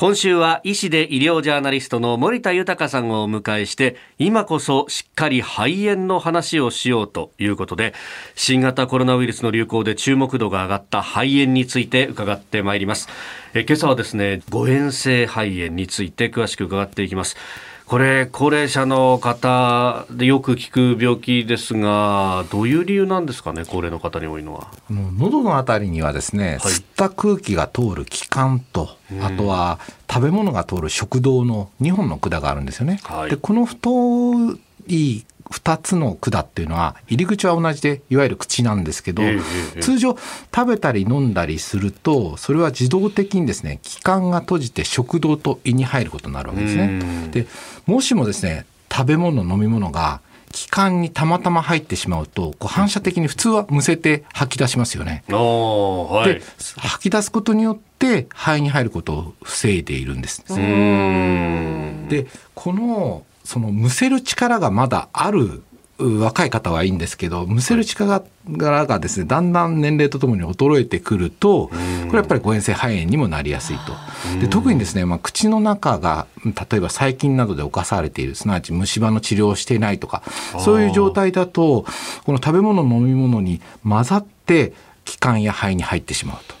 今週は医師で医療ジャーナリストの森田豊さんをお迎えして今こそしっかり肺炎の話をしようということで新型コロナウイルスの流行で注目度が上がった肺炎について伺ってまいります。え今朝はですね誤嚥性肺炎について詳しく伺っていきます。これ高齢者の方でよく聞く病気ですがどういう理由なんですかね高齢の方に多いのは。もう喉のあたりにはですね、はい、吸った空気が通る気管と、あとは食べ物が通る食道の2本の管があるんですよね、はい、でこの太い2つの管っていうのは入り口は同じでいわゆる口なんですけど、えー、通常食べたり飲んだりするとそれは自動的にですね気管が閉じて食道と胃に入ることになるわけですね。でもしもですね食べ物飲み物が気管にたまたま入ってしまうとこう反射的に普通はむせて吐き出しますよね。はい、で吐き出すことによって肺に入ることを防いでいるんです。でこのそのむせる力がまだある若い方はいいんですけどむせる力がですねだんだん年齢とともに衰えてくるとこれやっぱり誤嚥性肺炎にもなりやすいと。で特にですね、まあ、口の中が例えば細菌などで侵されているすなわち虫歯の治療をしていないとかそういう状態だとこの食べ物飲み物に混ざって気管や肺に入ってしまうと。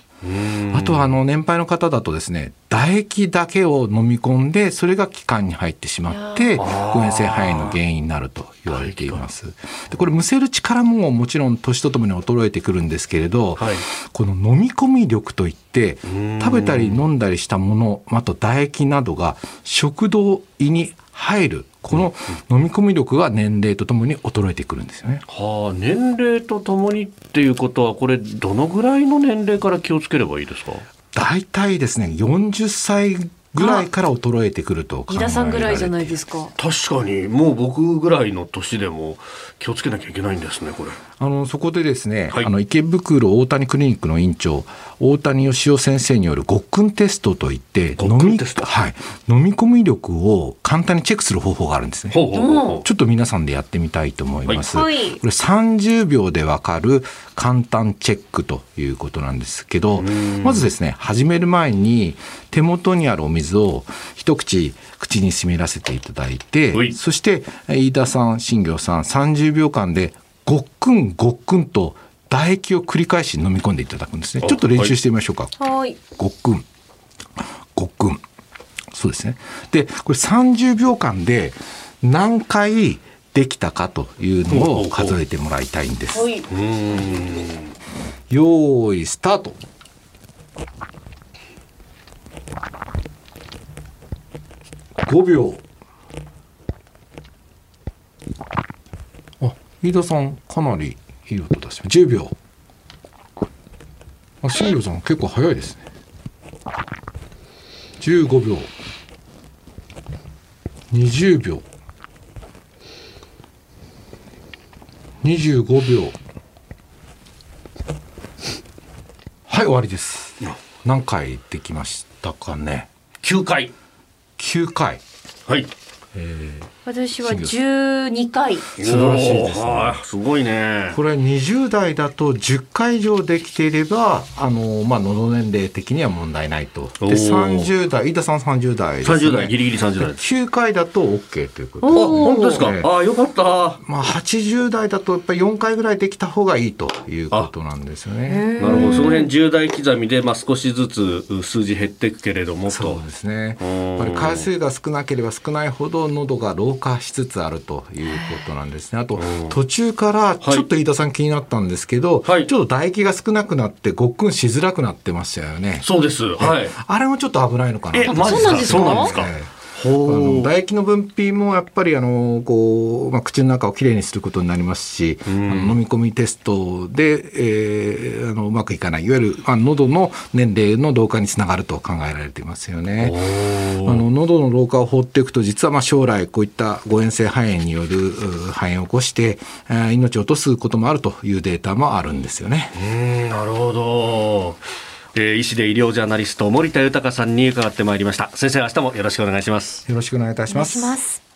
あとはあの年配の方だとですね唾液だけを飲み込んでそれが気管に入ってしまって誤嚥性肺炎の原因になると言われています。でこれむせる力ももちろん年とともに衰えてくるんですけれど、はい、この飲み込み力といって食べたり飲んだりしたものあと唾液などが食道胃に入るこの飲み込み力が年齢とともに衰えてくるんですよね。はあ、年齢とともにっていうことは、これ、どのぐらいの年齢から気をつければいいですか？大体ですね、40歳ぐらいから衰えてくると考えらさんぐらいじゃないですか。確かに。もう僕ぐらいの年でも気をつけなきゃいけないんですねこれ。あのそこでですね、はい、あの池袋大谷クリニックの院長大谷義雄先生によるごっくんテストといって飲み,、はい、飲み込み力を簡単にチェックする方法があるんですね。ちょっと皆さんでやってみたいと思います、はい、これ30秒でわかる簡単チェックということなんですけどまずですね始める前に手元にあるお水を一口口に湿らせていただいてそして飯田さん新業さん30秒間でごっくんごっくんと唾液を繰り返し飲み込んでいただくんですね。ちょっと練習してみましょうか。はい。ごっくん。ごっくん。そうですね。でこれ30秒間で何回できたかというのを数えてもらいたいんです。よーいスタート5秒。あ飯田さんかなりいい音出して10秒。あ新庄さん結構早いですね。15秒。20秒。25秒。はい終わりです。何回できましたかね。9回9回。はい、私は12回。素晴らしいですね。すごいね。これ20代だと10回以上できていればあのまあ喉年齢的には問題ないと。で30代飯田さん30代です、ね、30代ギリギリ30代。9回だと OK ということあ本当ですか、ね、あよかった。まあ80代だとやっぱり4回ぐらいできた方がいいということなんですよね。なるほど。その辺10代刻みでまあ少しずつ数字減っていくけれどもそうですね。やっぱり回数が少なければ少ないほど喉が老化しつつあるということなんですね。あと途中からちょっと飯田さん気になったんですけど、はい、ちょっと唾液が少なくなってごっくんしづらくなってましたよね。そうです。はい。あれもちょっと危ないのかな？え、マジですか？そうなんですか？あの唾液の分泌もやっぱりあのこう、まあ、口の中をきれいにすることになりますし、あの飲み込みテストで、えー、あのうまくいかないいわゆる、まあ、喉の年齢の老化につながると考えられていますよね。あの喉の老化を放っていくと実はまあ将来こういった誤嚥性肺炎による肺炎を起こして、えー、命を落とすこともあるというデータもあるんですよね。うんなるほどえー、医師で医療ジャーナリスト森田豊さんに伺ってまいりました。先生明日もよろしくお願いします。よろしくお願いいたします